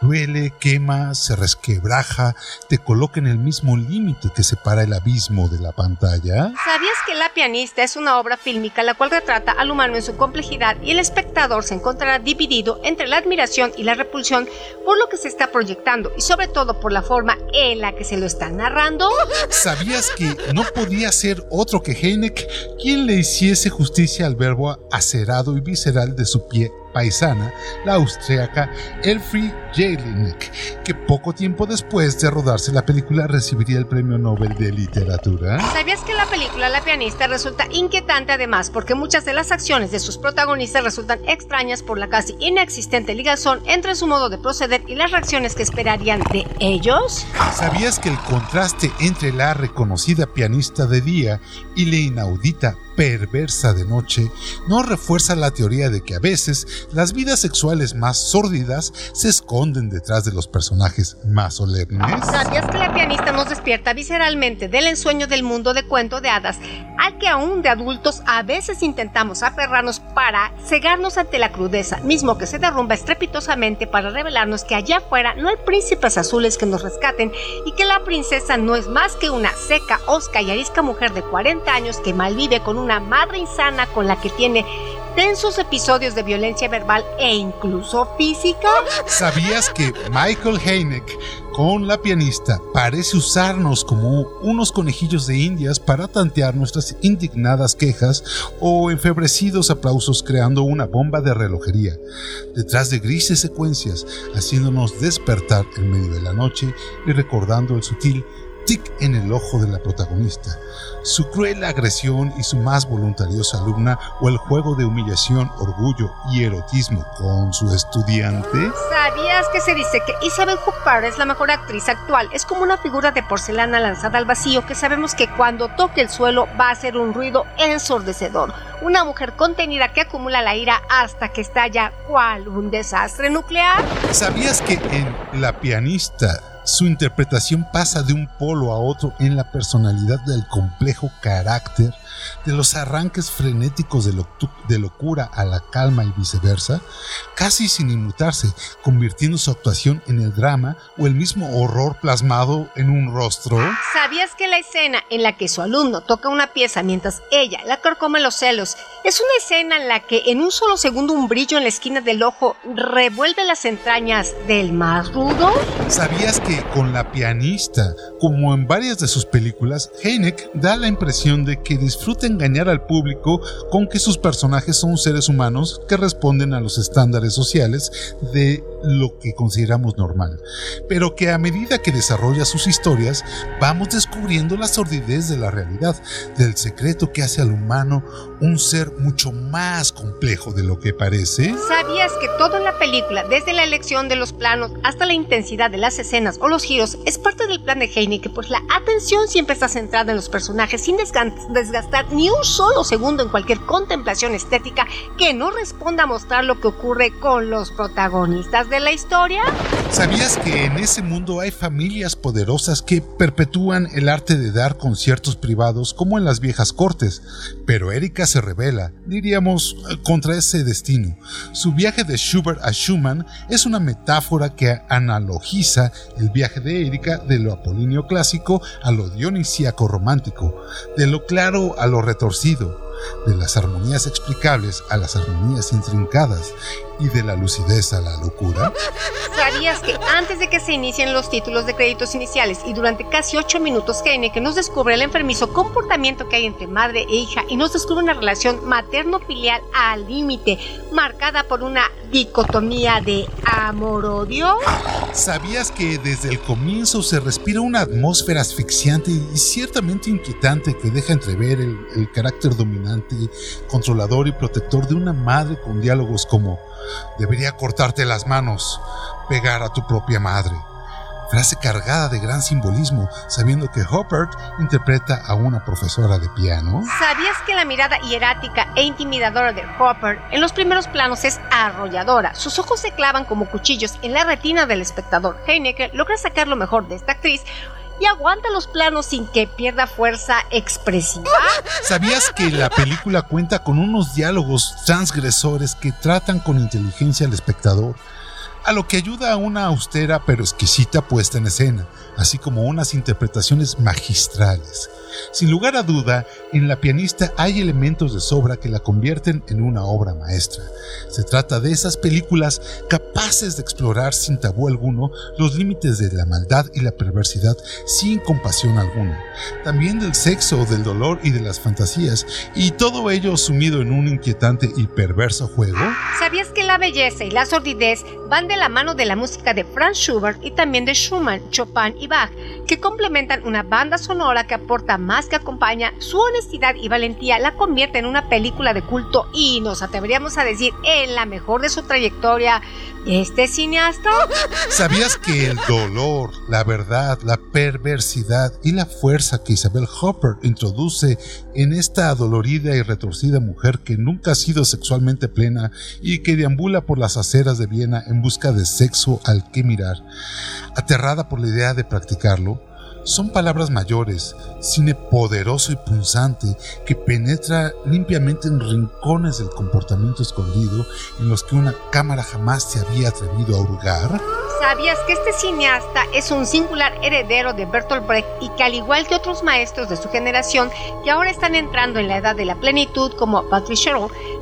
Duele, quema, se resquebraja, te coloca en el mismo límite que separa el abismo de la pantalla. ¿Sabías que La pianista es una obra fílmica la cual retrata al humano en su complejidad y el espectador se encontrará dividido entre la admiración y la repulsión por lo que se está proyectando y sobre todo por la forma en la que se lo está narrando? ¿Sabías que no podía ser otro que Heineck quien le hiciese justicia al verbo acerado y visceral de su pie paisana, la austriaca Elfriede Jelinek, que poco tiempo después de rodarse la película recibiría el Premio Nobel de Literatura. ¿Sabías que la película La pianista resulta inquietante además porque muchas de las acciones de sus protagonistas resultan extrañas por la casi inexistente ligazón entre su modo de proceder y las reacciones que esperarían de ellos? ¿Sabías que el contraste entre la reconocida pianista de día y la inaudita perversa de noche no refuerza la teoría de que a veces las vidas sexuales más sórdidas se esconden detrás de los personajes más solemnes. ¿Sabías que la pianista nos despierta visceralmente del ensueño del mundo de cuento de hadas al que aún de adultos a veces intentamos aferrarnos para cegarnos ante la crudeza, mismo que se derrumba estrepitosamente para revelarnos que allá afuera no hay príncipes azules que nos rescaten y que la princesa no es más que una seca, osca y arisca mujer de 40 años que malvive con una madre insana con la que tiene tensos episodios de violencia verbal e incluso física? ¿Sabías que Michael Heineck, con la pianista, parece usarnos como unos conejillos de indias para tantear nuestras indignadas quejas o enfebrecidos aplausos creando una bomba de relojería, detrás de grises secuencias, haciéndonos despertar en medio de la noche y recordando el sutil tic en el ojo de la protagonista, su cruel agresión y su más voluntariosa alumna o el juego de humillación, orgullo y erotismo con su estudiante? ¿Sabías que se dice que Isabel Huppert es la mejor actriz actual? Es como una figura de porcelana lanzada al vacío que sabemos que cuando toque el suelo va a hacer un ruido ensordecedor. Una mujer contenida que acumula la ira hasta que estalla cual un desastre nuclear. ¿Sabías que en La pianista su interpretación pasa de un polo a otro en la personalidad del complejo carácter, de los arranques frenéticos de, de, locura a la calma y viceversa, casi sin inmutarse, convirtiendo su actuación en el drama o el mismo horror plasmado en un rostro. ¿Sabías que la escena en la que su alumno toca una pieza mientras ella la carcome los celos Es una escena en la que en un solo segundo un brillo en la esquina del ojo revuelve las entrañas del más rudo. ¿Sabías que con la pianista, como en varias de sus películas, Heineck da la impresión de que disfruta engañar al público con que sus personajes son seres humanos que responden a los estándares sociales de lo que consideramos normal, pero que a medida que desarrolla sus historias vamos descubriendo la sordidez de la realidad, del secreto que hace al humano un ser mucho más complejo de lo que parece. ¿Sabías que toda la película, desde la elección de los planos hasta la intensidad de las escenas o los giros, es parte del plan de Heineck? Pues la atención siempre está centrada en los personajes sin desgastar ni un solo segundo en cualquier contemplación estética que no responda a mostrar lo que ocurre con los protagonistas de la historia? ¿Sabías que en ese mundo hay familias poderosas que perpetúan el arte de dar conciertos privados como en las viejas cortes? Pero Erika se revela, diríamos, contra ese destino. Su viaje de Schubert a Schumann es una metáfora que analogiza el viaje de Erika de lo apolíneo clásico a lo dionisíaco romántico, de lo claro a lo retorcido de las armonías explicables a las armonías intrincadas y de la lucidez a la locura? ¿Sabías que antes de que se inicien los títulos de créditos iniciales y durante casi ocho minutos que nos descubre el enfermizo comportamiento que hay entre madre e hija y nos descubre una relación materno-filial al límite, marcada por una dicotomía de amor-odio? ¿Sabías que desde el comienzo se respira una atmósfera asfixiante y ciertamente inquietante que deja entrever el, el carácter dominante, controlador y protector de una madre con diálogos como debería cortarte las manos, pegar a tu propia madre. Frase cargada de gran simbolismo, sabiendo que Hopper interpreta a una profesora de piano. ¿Sabías que la mirada hierática e intimidadora de Hopper en los primeros planos es arrolladora? Sus ojos se clavan como cuchillos en la retina del espectador. Heinecker logra sacar lo mejor de esta actriz y aguanta los planos sin que pierda fuerza expresiva. ¿Sabías que la película cuenta con unos diálogos transgresores que tratan con inteligencia al espectador? A lo que ayuda a una austera pero exquisita puesta en escena, así como unas interpretaciones magistrales. Sin lugar a duda, en La pianista hay elementos de sobra que la convierten en una obra maestra. Se trata de esas películas capaces de explorar sin tabú alguno los límites de la maldad y la perversidad sin compasión alguna. También del sexo, del dolor y de las fantasías, y todo ello sumido en un inquietante y perverso juego. ¿Sabías que la belleza y la sordidez van de la mano de la música de Franz Schubert y también de Schumann, Chopin y Bach, que complementan una banda sonora que aporta más que acompaña, su honestidad y valentía la convierte en una película de culto y nos atreveríamos a decir en la mejor de su trayectoria. ¿Este cineasta? ¿Sabías que el dolor, la verdad, la perversidad y la fuerza que Isabel Hopper introduce en esta adolorida y retorcida mujer que nunca ha sido sexualmente plena y que deambula por las aceras de Viena en busca de sexo al que mirar, aterrada por la idea de practicarlo, son palabras mayores, cine poderoso y punzante que penetra limpiamente en rincones del comportamiento escondido en los que una cámara jamás se había atrevido a hurgar. ¿Sabías que este cineasta es un singular heredero de Bertolt Brecht y que al igual que otros maestros de su generación que ahora están entrando en la edad de la plenitud como Patrick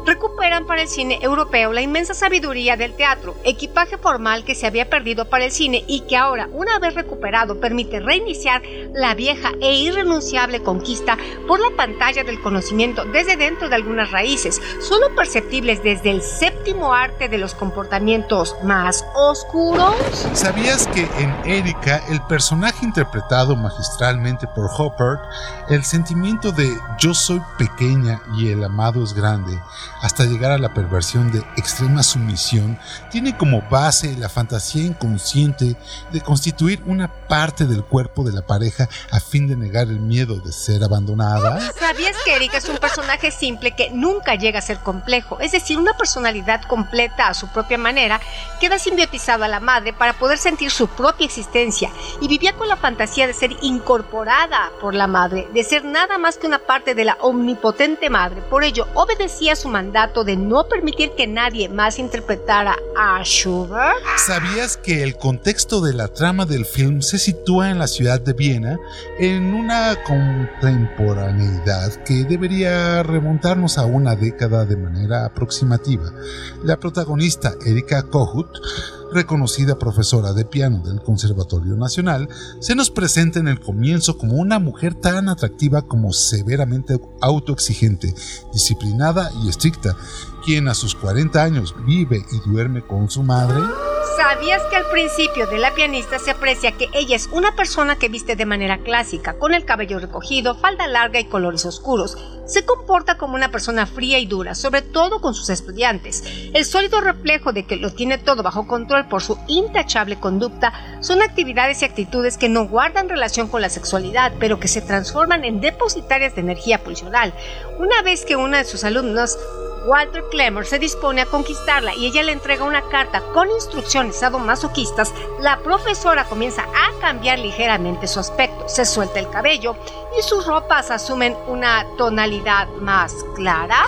recuperan para el cine europeo la inmensa sabiduría del teatro, equipaje formal que se había perdido para el cine y que ahora, una vez recuperado, permite reiniciar la vieja e irrenunciable conquista por la pantalla del conocimiento desde dentro de algunas raíces, solo perceptibles desde el séptimo arte de los comportamientos más oscuros. ¿Sabías que en Erika, el personaje interpretado magistralmente por Hopper, el sentimiento de yo soy pequeña y el amado es grande, hasta llegar a la perversión de extrema sumisión, tiene como base la fantasía inconsciente de constituir una parte del cuerpo de pareja a fin de negar el miedo de ser abandonada? ¿Sabías que Erika es un personaje simple que nunca llega a ser complejo? Es decir, una personalidad completa a su propia manera, queda simbiotizado a la madre para poder sentir su propia existencia y vivía con la fantasía de ser incorporada por la madre, de ser nada más que una parte de la omnipotente madre. Por ello, obedecía su mandato de no permitir que nadie más interpretara a Schubert. ¿Sabías que el contexto de la trama del film se sitúa en la ciudad de Viena en una contemporaneidad que debería remontarnos a una década de manera aproximativa? La protagonista Erika Kohut reconocida profesora de piano del Conservatorio Nacional, se nos presenta en el comienzo como una mujer tan atractiva como severamente autoexigente, disciplinada y estricta, quien a sus 40 años vive y duerme con su madre. ¿Sabías que al principio de la pianista se aprecia que ella es una persona que viste de manera clásica, con el cabello recogido, falda larga y colores oscuros? Se comporta como una persona fría y dura, sobre todo con sus estudiantes. El sólido reflejo de que lo tiene todo bajo control por su intachable conducta son actividades y actitudes que no guardan relación con la sexualidad, pero que se transforman en depositarias de energía pulsional. Una vez que una de sus alumnos Walter Clemmer se dispone a conquistarla y ella le entrega una carta con instrucciones sadomasoquistas, la profesora comienza a cambiar ligeramente su aspecto, se suelta el cabello y sus ropas asumen una tonalidad más clara.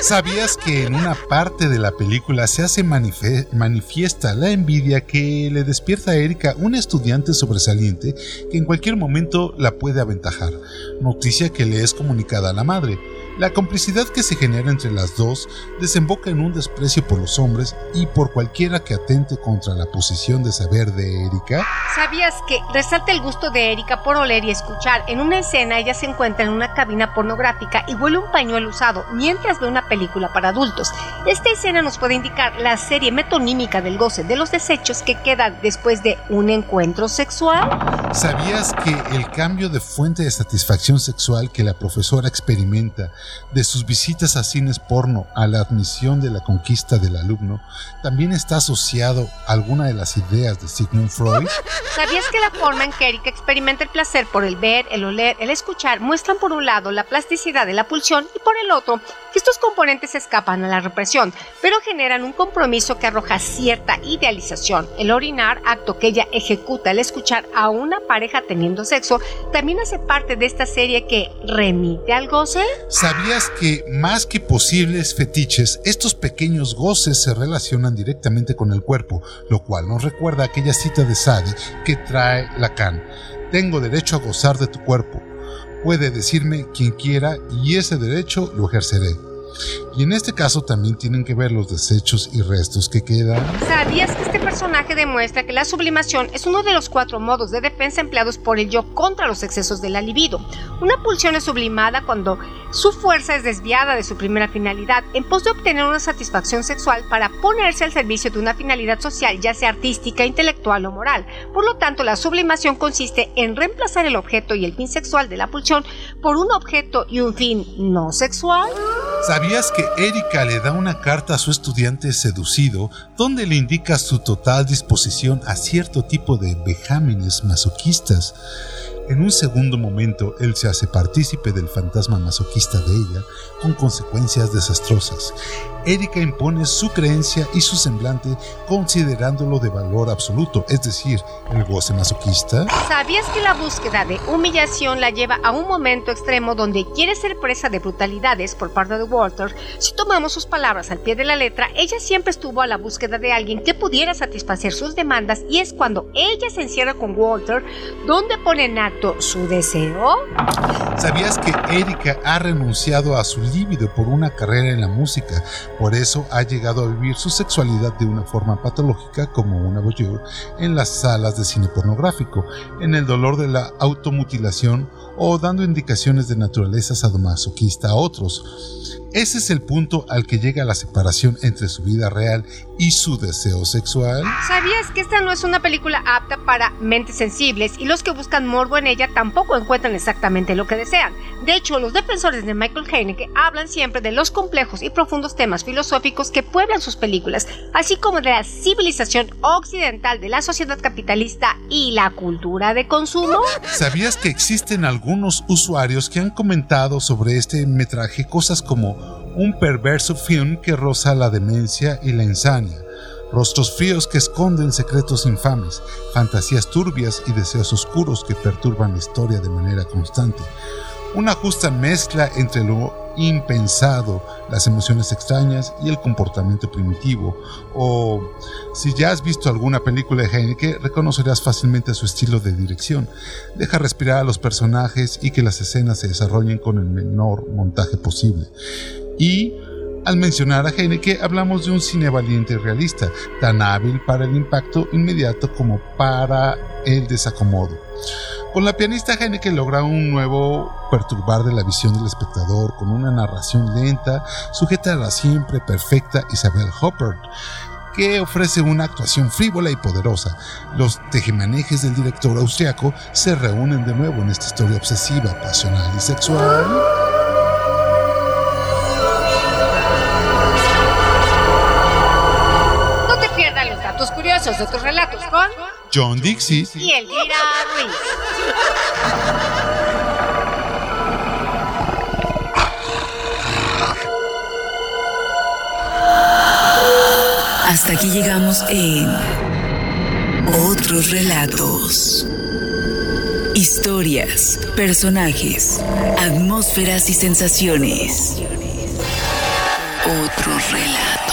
¿Sabías que en una parte de la película se hace manifiesta la envidia que le despierta a Erika, una estudiante sobresaliente que en cualquier momento la puede aventajar? Noticia que le es comunicada a la madre. La complicidad que se genera entre las dos desemboca en un desprecio por los hombres y por cualquiera que atente contra la posición de saber de Erika. ¿Sabías que resalta el gusto de Erika por oler y escuchar? En una escena ella se encuentra en una cabina pornográfica y huele un pañuelo usado mientras ve una película para adultos. Esta escena nos puede indicar la serie metonímica del goce de los desechos que queda después de un encuentro sexual. ¿Sabías que el cambio de fuente de satisfacción sexual que la profesora experimenta de sus visitas a cines porno a la admisión de la conquista del alumno, también está asociado a alguna de las ideas de Sigmund Freud? ¿Sabías que la forma en que Erika experimenta el placer por el ver, el oler, el escuchar muestran por un lado la plasticidad de la pulsión y por el otro que estos componentes escapan a la represión, pero generan un compromiso que arroja cierta idealización. El orinar, acto que ella ejecuta al escuchar a una pareja teniendo sexo, también hace parte de esta serie que remite al goce. ¿Sabías que más que posibles fetiches, estos pequeños goces se relacionan directamente con el cuerpo, lo cual nos recuerda aquella cita de Sade que trae Lacan. Tengo derecho a gozar de tu cuerpo. Puede decirme quien quiera y ese derecho lo ejerceré. Y en este caso también tienen que ver los desechos y restos que quedan. ¿Sabías que este personaje demuestra que la sublimación es uno de los cuatro modos de defensa empleados por el yo contra los excesos de la libido? Una pulsión es sublimada cuando su fuerza es desviada de su primera finalidad en pos de obtener una satisfacción sexual para ponerse al servicio de una finalidad social, ya sea artística, intelectual o moral. Por lo tanto, la sublimación consiste en reemplazar el objeto y el fin sexual de la pulsión por un objeto y un fin no sexual. ¿Sabías que Erika le da una carta a su estudiante seducido donde le indica su total disposición a cierto tipo de vejámenes masoquistas? En un segundo momento, él se hace partícipe del fantasma masoquista de ella, con consecuencias desastrosas. Erika impone su creencia y su semblante considerándolo de valor absoluto, es decir, el goce masoquista. ¿Sabías que la búsqueda de humillación la lleva a un momento extremo donde quiere ser presa de brutalidades por parte de Walter? Si tomamos sus palabras al pie de la letra, ella siempre estuvo a la búsqueda de alguien que pudiera satisfacer sus demandas y es cuando ella se encierra con Walter donde pone en acto su deseo. ¿Sabías que Erika ha renunciado a su líbido por una carrera en la música? Por eso ha llegado a vivir su sexualidad de una forma patológica como una voyeur en las salas de cine pornográfico, en el dolor de la automutilación o dando indicaciones de naturaleza sadomasoquista a otros. Ese es el punto al que llega la separación entre su vida real y su deseo sexual. ¿Sabías que esta no es una película apta para mentes sensibles y los que buscan morbo en ella tampoco encuentran exactamente lo que desean? De hecho, los defensores de Michael Haneke hablan siempre de los complejos y profundos temas filosóficos que pueblan sus películas, así como de la civilización occidental de la sociedad capitalista y la cultura de consumo. ¿Sabías que existen algunos usuarios que han comentado sobre este metraje cosas como un perverso film que roza la demencia y la insania, rostros fríos que esconden secretos infames, fantasías turbias y deseos oscuros que perturban la historia de manera constante. Una justa mezcla entre lo impensado, las emociones extrañas y el comportamiento primitivo. O si ya has visto alguna película de Heineke, reconocerás fácilmente su estilo de dirección. Deja respirar a los personajes y que las escenas se desarrollen con el menor montaje posible. Y al mencionar a Heineke hablamos de un cine valiente y realista, tan hábil para el impacto inmediato como para el desacomodo. Con la pianista Heineke logra un nuevo perturbar de la visión del espectador con una narración lenta sujeta a la siempre perfecta Isabel Huppert que ofrece una actuación frívola y poderosa. Los tejemanejes del director austriaco se reúnen de nuevo en esta historia obsesiva, pasional y sexual. Curiosos otros relatos John Dixie y Elvira Ruiz. Hasta aquí llegamos en otros relatos. Historias, personajes, atmósferas y sensaciones. Otros relatos.